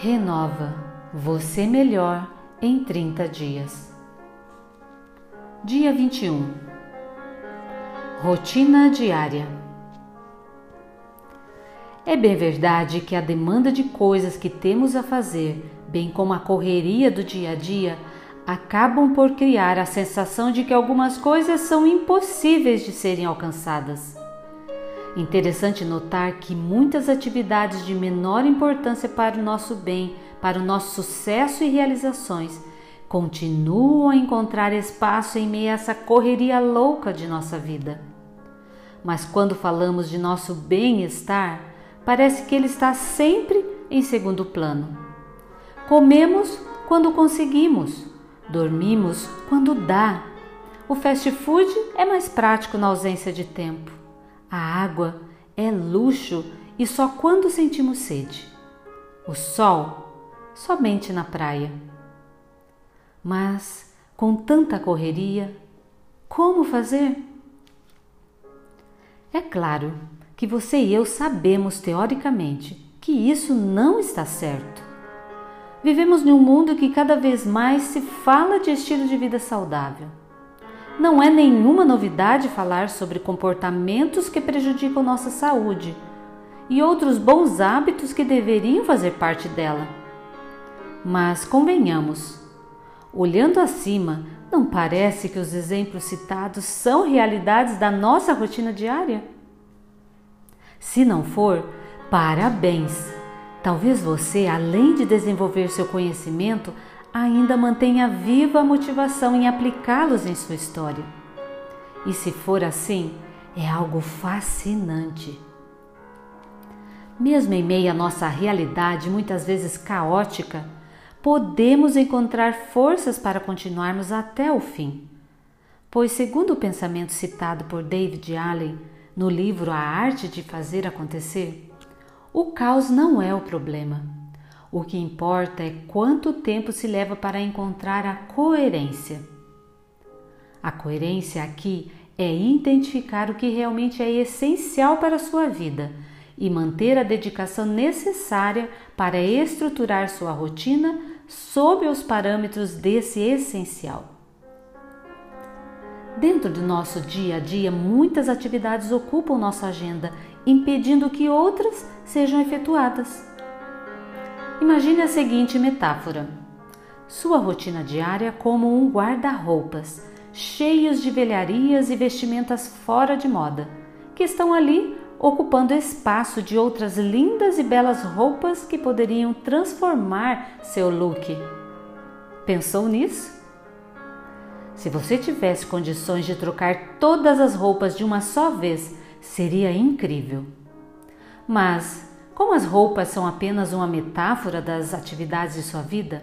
Renova você melhor em 30 dias. Dia 21 Rotina diária. É bem verdade que a demanda de coisas que temos a fazer, bem como a correria do dia a dia, acabam por criar a sensação de que algumas coisas são impossíveis de serem alcançadas. Interessante notar que muitas atividades de menor importância para o nosso bem, para o nosso sucesso e realizações, continuam a encontrar espaço em meio a essa correria louca de nossa vida. Mas quando falamos de nosso bem-estar, parece que ele está sempre em segundo plano. Comemos quando conseguimos, dormimos quando dá. O fast food é mais prático na ausência de tempo. A água é luxo e só quando sentimos sede. O sol, somente na praia. Mas, com tanta correria, como fazer? É claro que você e eu sabemos teoricamente que isso não está certo. Vivemos num mundo que cada vez mais se fala de estilo de vida saudável. Não é nenhuma novidade falar sobre comportamentos que prejudicam nossa saúde e outros bons hábitos que deveriam fazer parte dela. Mas convenhamos, olhando acima, não parece que os exemplos citados são realidades da nossa rotina diária? Se não for, parabéns! Talvez você, além de desenvolver seu conhecimento, ainda mantenha viva a motivação em aplicá-los em sua história. E se for assim, é algo fascinante. Mesmo em meio à nossa realidade, muitas vezes caótica, podemos encontrar forças para continuarmos até o fim. Pois, segundo o pensamento citado por David Allen no livro A Arte de Fazer Acontecer, o caos não é o problema o que importa é quanto tempo se leva para encontrar a coerência. A coerência aqui é identificar o que realmente é essencial para a sua vida e manter a dedicação necessária para estruturar sua rotina sob os parâmetros desse essencial. Dentro do nosso dia a dia, muitas atividades ocupam nossa agenda, impedindo que outras sejam efetuadas. Imagine a seguinte metáfora: sua rotina diária como um guarda-roupas, cheios de velharias e vestimentas fora de moda, que estão ali ocupando espaço de outras lindas e belas roupas que poderiam transformar seu look. Pensou nisso? Se você tivesse condições de trocar todas as roupas de uma só vez, seria incrível. Mas como as roupas são apenas uma metáfora das atividades de sua vida,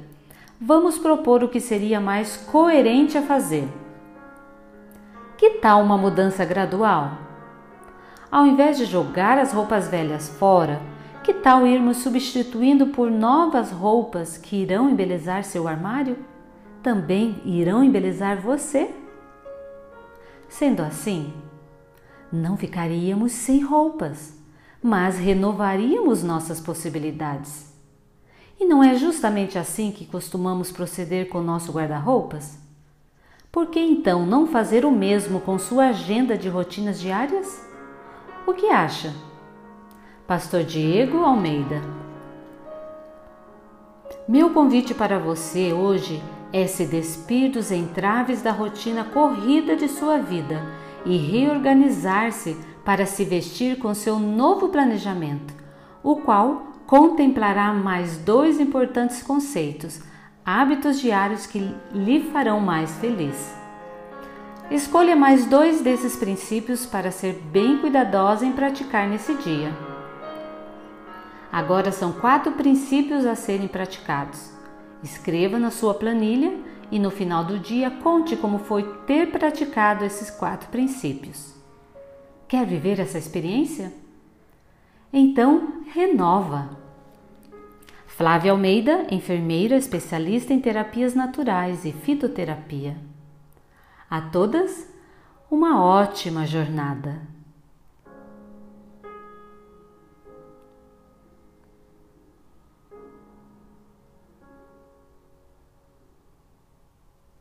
vamos propor o que seria mais coerente a fazer. Que tal uma mudança gradual? Ao invés de jogar as roupas velhas fora, que tal irmos substituindo por novas roupas que irão embelezar seu armário? Também irão embelezar você? Sendo assim, não ficaríamos sem roupas mas renovaríamos nossas possibilidades. E não é justamente assim que costumamos proceder com nosso guarda-roupas? Por que então não fazer o mesmo com sua agenda de rotinas diárias? O que acha? Pastor Diego Almeida. Meu convite para você hoje é se despir dos entraves da rotina corrida de sua vida e reorganizar-se para se vestir com seu novo planejamento, o qual contemplará mais dois importantes conceitos, hábitos diários que lhe farão mais feliz. Escolha mais dois desses princípios para ser bem cuidadosa em praticar nesse dia. Agora são quatro princípios a serem praticados. Escreva na sua planilha e no final do dia conte como foi ter praticado esses quatro princípios. Quer viver essa experiência? Então, renova. Flávia Almeida, enfermeira especialista em terapias naturais e fitoterapia. A todas, uma ótima jornada.